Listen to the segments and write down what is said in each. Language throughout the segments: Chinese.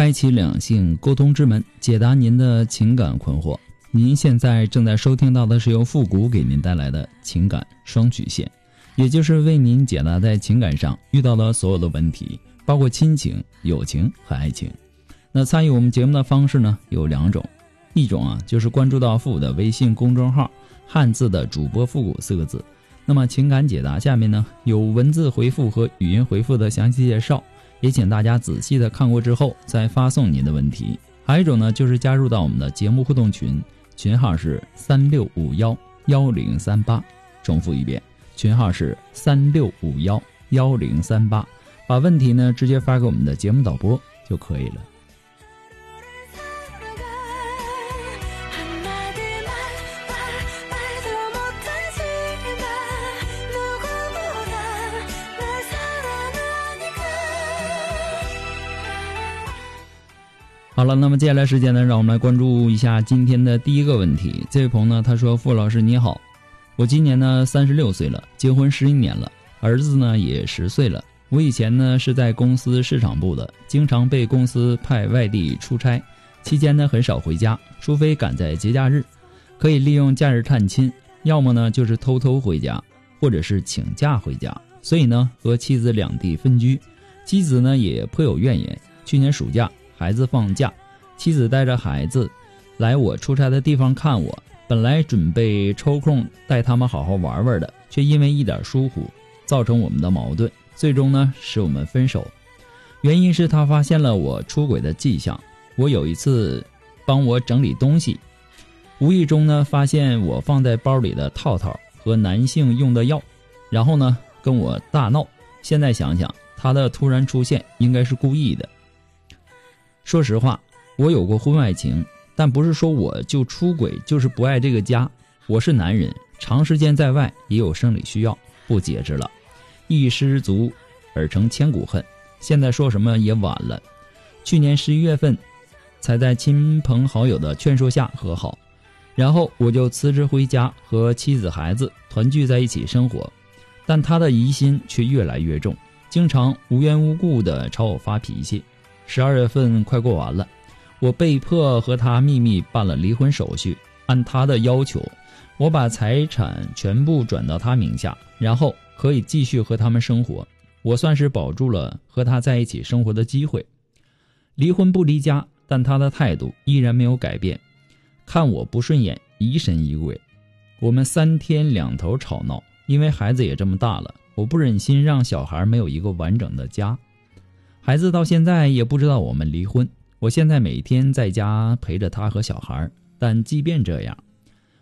开启两性沟通之门，解答您的情感困惑。您现在正在收听到的是由复古给您带来的情感双曲线，也就是为您解答在情感上遇到的所有的问题，包括亲情、友情和爱情。那参与我们节目的方式呢有两种，一种啊就是关注到复古的微信公众号“汉字的主播复古”四个字，那么情感解答下面呢有文字回复和语音回复的详细介绍。也请大家仔细的看过之后再发送您的问题。还有一种呢，就是加入到我们的节目互动群，群号是三六五幺幺零三八。重复一遍，群号是三六五幺幺零三八。把问题呢直接发给我们的节目导播就可以了。好了，那么接下来时间呢，让我们来关注一下今天的第一个问题。这位朋友呢，他说：“傅老师你好，我今年呢三十六岁了，结婚十一年了，儿子呢也十岁了。我以前呢是在公司市场部的，经常被公司派外地出差，期间呢很少回家，除非赶在节假日，可以利用假日探亲，要么呢就是偷偷回家，或者是请假回家。所以呢和妻子两地分居，妻子呢也颇有怨言。去年暑假。”孩子放假，妻子带着孩子来我出差的地方看我。本来准备抽空带他们好好玩玩的，却因为一点疏忽，造成我们的矛盾，最终呢使我们分手。原因是他发现了我出轨的迹象。我有一次帮我整理东西，无意中呢发现我放在包里的套套和男性用的药，然后呢跟我大闹。现在想想，他的突然出现应该是故意的。说实话，我有过婚外情，但不是说我就出轨，就是不爱这个家。我是男人，长时间在外也有生理需要，不解释了，一失足而成千古恨。现在说什么也晚了。去年十一月份，才在亲朋好友的劝说下和好，然后我就辞职回家和妻子孩子团聚在一起生活，但他的疑心却越来越重，经常无缘无故的朝我发脾气。十二月份快过完了，我被迫和他秘密办了离婚手续。按他的要求，我把财产全部转到他名下，然后可以继续和他们生活。我算是保住了和他在一起生活的机会。离婚不离家，但他的态度依然没有改变，看我不顺眼，疑神疑鬼。我们三天两头吵闹，因为孩子也这么大了，我不忍心让小孩没有一个完整的家。孩子到现在也不知道我们离婚。我现在每天在家陪着他和小孩，但即便这样，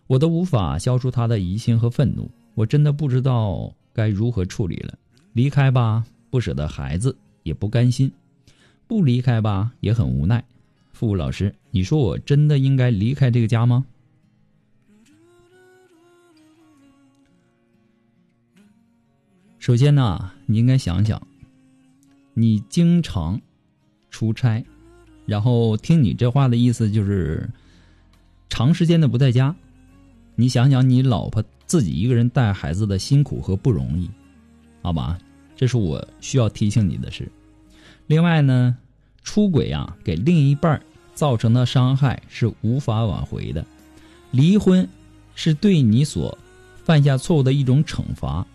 我都无法消除他的疑心和愤怒。我真的不知道该如何处理了。离开吧，不舍得孩子，也不甘心；不离开吧，也很无奈。付老师，你说我真的应该离开这个家吗？首先呢，你应该想想。你经常出差，然后听你这话的意思就是长时间的不在家。你想想，你老婆自己一个人带孩子的辛苦和不容易，好吧？这是我需要提醒你的事。另外呢，出轨啊，给另一半造成的伤害是无法挽回的。离婚是对你所犯下错误的一种惩罚。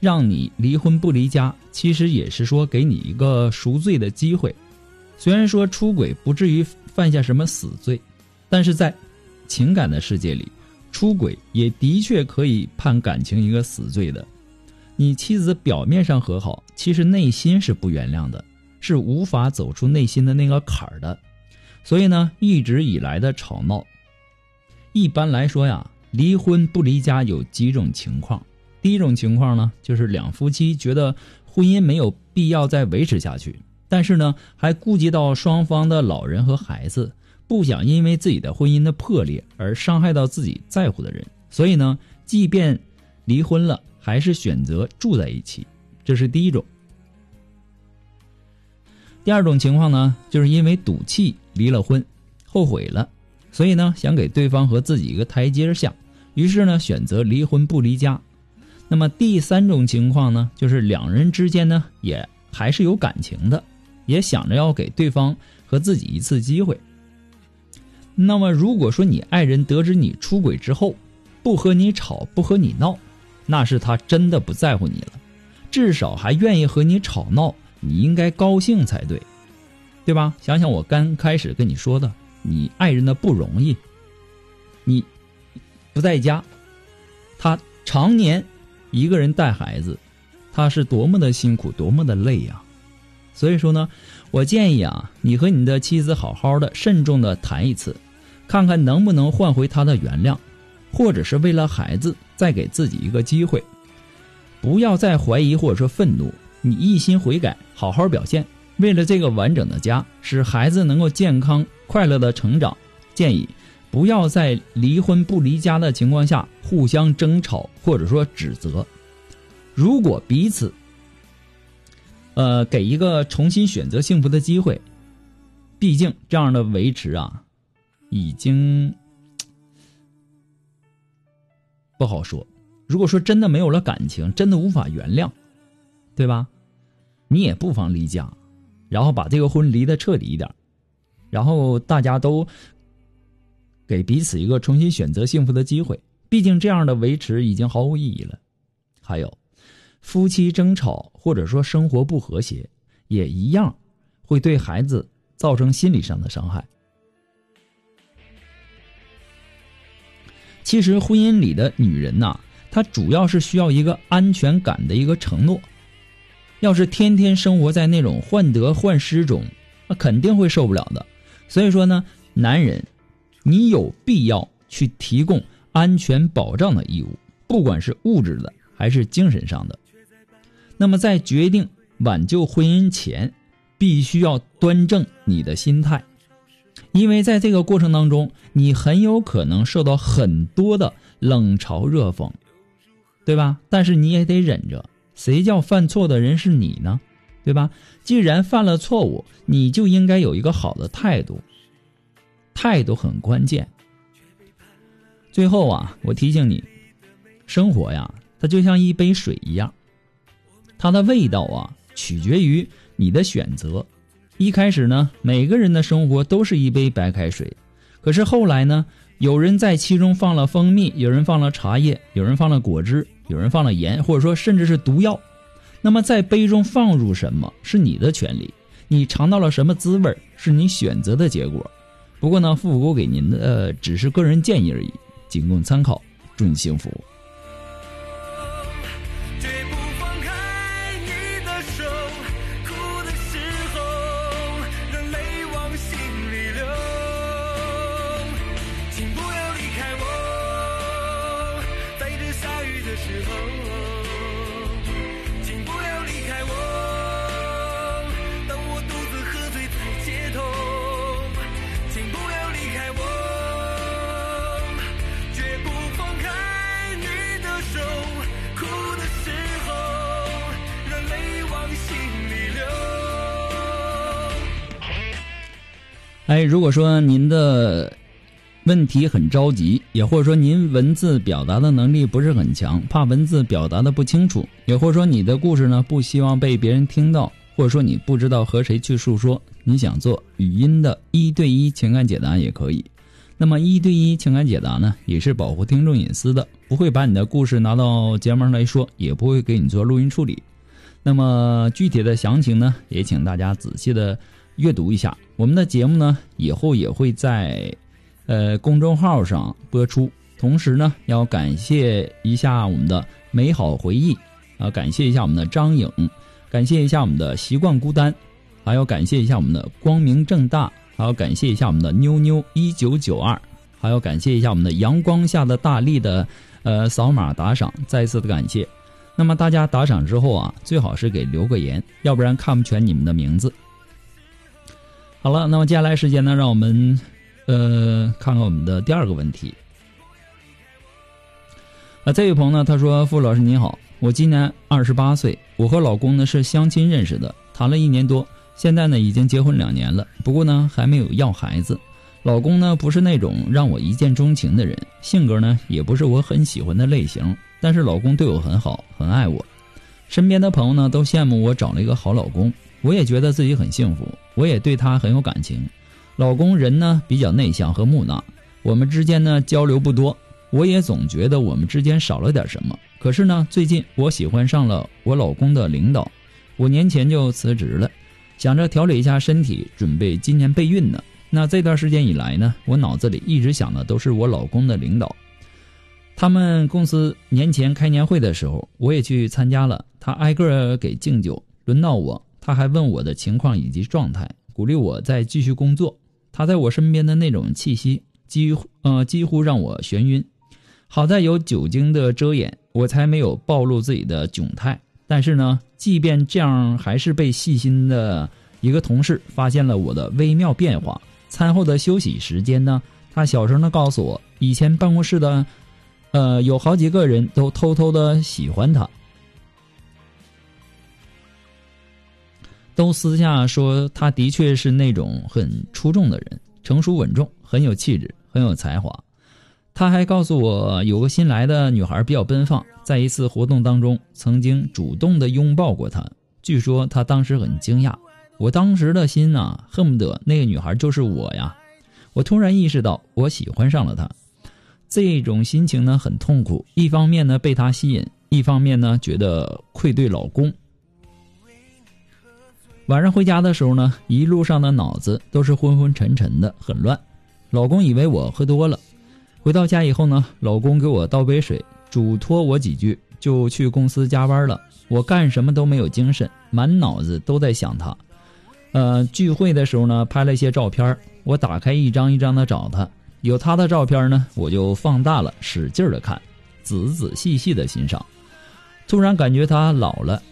让你离婚不离家，其实也是说给你一个赎罪的机会。虽然说出轨不至于犯下什么死罪，但是在情感的世界里，出轨也的确可以判感情一个死罪的。你妻子表面上和好，其实内心是不原谅的，是无法走出内心的那个坎儿的。所以呢，一直以来的吵闹，一般来说呀，离婚不离家有几种情况。第一种情况呢，就是两夫妻觉得婚姻没有必要再维持下去，但是呢，还顾及到双方的老人和孩子，不想因为自己的婚姻的破裂而伤害到自己在乎的人，所以呢，即便离婚了，还是选择住在一起，这是第一种。第二种情况呢，就是因为赌气离了婚，后悔了，所以呢，想给对方和自己一个台阶下，于是呢，选择离婚不离家。那么第三种情况呢，就是两人之间呢，也还是有感情的，也想着要给对方和自己一次机会。那么如果说你爱人得知你出轨之后，不和你吵，不和你闹，那是他真的不在乎你了，至少还愿意和你吵闹。你应该高兴才对，对吧？想想我刚开始跟你说的，你爱人的不容易，你不在家，他常年一个人带孩子，他是多么的辛苦，多么的累呀！所以说呢，我建议啊，你和你的妻子好好的、慎重的谈一次，看看能不能换回他的原谅，或者是为了孩子再给自己一个机会，不要再怀疑或者说愤怒。你一心悔改，好好表现，为了这个完整的家，使孩子能够健康快乐的成长，建议不要在离婚不离家的情况下互相争吵或者说指责。如果彼此，呃，给一个重新选择幸福的机会，毕竟这样的维持啊，已经不好说。如果说真的没有了感情，真的无法原谅。对吧？你也不妨离家，然后把这个婚离得彻底一点，然后大家都给彼此一个重新选择幸福的机会。毕竟这样的维持已经毫无意义了。还有，夫妻争吵或者说生活不和谐，也一样会对孩子造成心理上的伤害。其实，婚姻里的女人呐，她主要是需要一个安全感的一个承诺。要是天天生活在那种患得患失中，那肯定会受不了的。所以说呢，男人，你有必要去提供安全保障的义务，不管是物质的还是精神上的。那么在决定挽救婚姻前，必须要端正你的心态，因为在这个过程当中，你很有可能受到很多的冷嘲热讽，对吧？但是你也得忍着。谁叫犯错的人是你呢？对吧？既然犯了错误，你就应该有一个好的态度。态度很关键。最后啊，我提醒你，生活呀，它就像一杯水一样，它的味道啊，取决于你的选择。一开始呢，每个人的生活都是一杯白开水，可是后来呢，有人在其中放了蜂蜜，有人放了茶叶，有人放了果汁。有人放了盐，或者说甚至是毒药，那么在杯中放入什么是你的权利，你尝到了什么滋味是你选择的结果。不过呢，复古给您的只是个人建议而已，仅供参考。祝你幸福。时候哎，如果说您的问题很着急，也或者说您文字表达的能力不是很强，怕文字表达的不清楚，也或者说你的故事呢不希望被别人听到，或者说你不知道和谁去诉说，你想做语音的一对一情感解答也可以。那么一对一情感解答呢，也是保护听众隐私的，不会把你的故事拿到节目上来说，也不会给你做录音处理。那么具体的详情呢，也请大家仔细的。阅读一下我们的节目呢，以后也会在，呃公众号上播出。同时呢，要感谢一下我们的美好回忆，啊，感谢一下我们的张颖，感谢一下我们的习惯孤单，还要感谢一下我们的光明正大，还要感谢一下我们的妞妞一九九二，还要感谢一下我们的阳光下的大力的呃扫码打赏，再次的感谢。那么大家打赏之后啊，最好是给留个言，要不然看不全你们的名字。好了，那么接下来时间呢，让我们呃看看我们的第二个问题。啊，这位朋友呢，他说：“傅老师您好，我今年二十八岁，我和老公呢是相亲认识的，谈了一年多，现在呢已经结婚两年了，不过呢还没有要孩子。老公呢不是那种让我一见钟情的人，性格呢也不是我很喜欢的类型，但是老公对我很好，很爱我。身边的朋友呢都羡慕我找了一个好老公，我也觉得自己很幸福，我也对他很有感情。老公人呢比较内向和木讷，我们之间呢交流不多。”我也总觉得我们之间少了点什么。可是呢，最近我喜欢上了我老公的领导，五年前就辞职了，想着调理一下身体，准备今年备孕呢。那这段时间以来呢，我脑子里一直想的都是我老公的领导。他们公司年前开年会的时候，我也去参加了，他挨个给敬酒，轮到我，他还问我的情况以及状态，鼓励我再继续工作。他在我身边的那种气息，几乎呃几乎让我眩晕。好在有酒精的遮掩，我才没有暴露自己的窘态。但是呢，即便这样，还是被细心的一个同事发现了我的微妙变化。餐后的休息时间呢，他小声的告诉我，以前办公室的，呃，有好几个人都偷偷的喜欢他，都私下说他的确是那种很出众的人，成熟稳重，很有气质，很有才华。他还告诉我，有个新来的女孩比较奔放，在一次活动当中曾经主动的拥抱过他。据说他当时很惊讶，我当时的心呐，恨不得那个女孩就是我呀！我突然意识到，我喜欢上了她，这种心情呢很痛苦。一方面呢被她吸引，一方面呢觉得愧对老公。晚上回家的时候呢，一路上的脑子都是昏昏沉沉的，很乱。老公以为我喝多了。回到家以后呢，老公给我倒杯水，嘱托我几句，就去公司加班了。我干什么都没有精神，满脑子都在想他。呃，聚会的时候呢，拍了一些照片，我打开一张一张的找他。有他的照片呢，我就放大了，使劲的看，仔仔细细的欣赏。突然感觉他老了，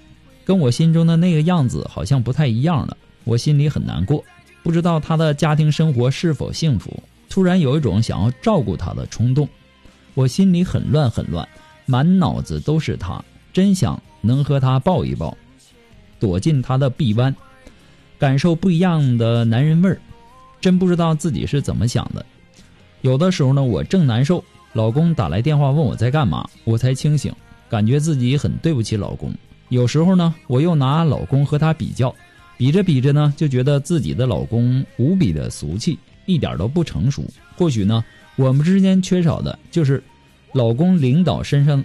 跟我心中的那个样子好像不太一样了。我心里很难过，不知道他的家庭生活是否幸福。突然有一种想要照顾他的冲动，我心里很乱很乱，满脑子都是他，真想能和他抱一抱，躲进他的臂弯，感受不一样的男人味儿。真不知道自己是怎么想的。有的时候呢，我正难受，老公打来电话问我在干嘛，我才清醒，感觉自己很对不起老公。有时候呢，我又拿老公和他比较，比着比着呢，就觉得自己的老公无比的俗气。一点都不成熟。或许呢，我们之间缺少的就是老公领导身上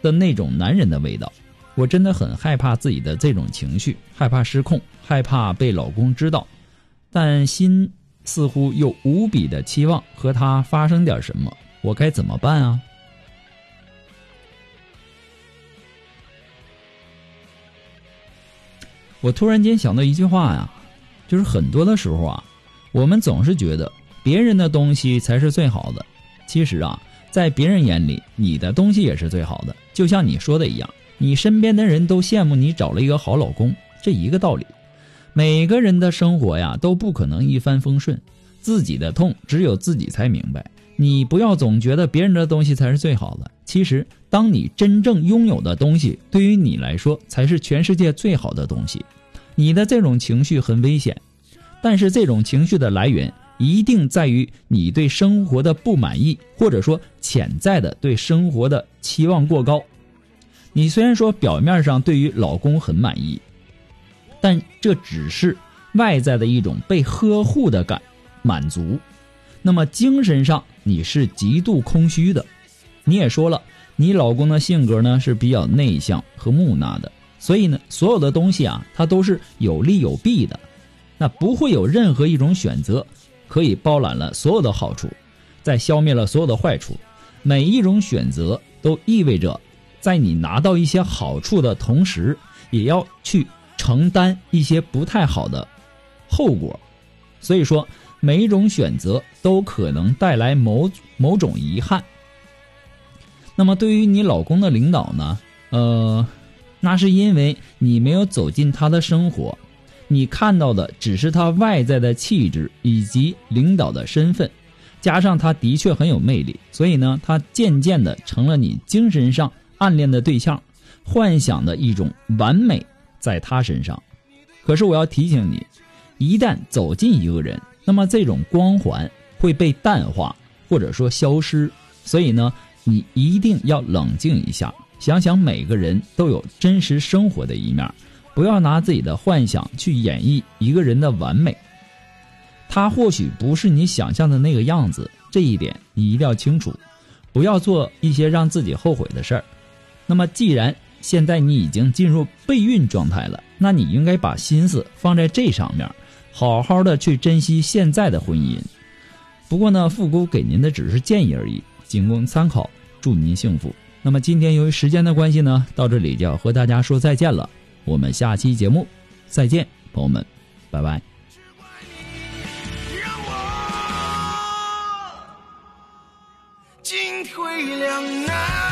的那种男人的味道。我真的很害怕自己的这种情绪，害怕失控，害怕被老公知道，但心似乎又无比的期望和他发生点什么。我该怎么办啊？我突然间想到一句话呀，就是很多的时候啊。我们总是觉得别人的东西才是最好的，其实啊，在别人眼里，你的东西也是最好的。就像你说的一样，你身边的人都羡慕你找了一个好老公，这一个道理。每个人的生活呀，都不可能一帆风顺，自己的痛只有自己才明白。你不要总觉得别人的东西才是最好的，其实，当你真正拥有的东西，对于你来说才是全世界最好的东西。你的这种情绪很危险。但是这种情绪的来源一定在于你对生活的不满意，或者说潜在的对生活的期望过高。你虽然说表面上对于老公很满意，但这只是外在的一种被呵护的感满足。那么精神上你是极度空虚的。你也说了，你老公的性格呢是比较内向和木讷的，所以呢，所有的东西啊，它都是有利有弊的。那不会有任何一种选择可以包揽了所有的好处，再消灭了所有的坏处。每一种选择都意味着，在你拿到一些好处的同时，也要去承担一些不太好的后果。所以说，每一种选择都可能带来某某种遗憾。那么，对于你老公的领导呢？呃，那是因为你没有走进他的生活，你看到的只是他外在的气质以及领导的身份，加上他的确很有魅力，所以呢，他渐渐的成了你精神上暗恋的对象，幻想的一种完美在他身上。可是我要提醒你，一旦走进一个人，那么这种光环会被淡化或者说消失，所以呢，你一定要冷静一下。想想每个人都有真实生活的一面，不要拿自己的幻想去演绎一个人的完美。他或许不是你想象的那个样子，这一点你一定要清楚，不要做一些让自己后悔的事儿。那么，既然现在你已经进入备孕状态了，那你应该把心思放在这上面，好好的去珍惜现在的婚姻。不过呢，富姑给您的只是建议而已，仅供参考。祝您幸福。那么今天由于时间的关系呢，到这里就要和大家说再见了。我们下期节目再见，朋友们，拜拜。让我进退两难。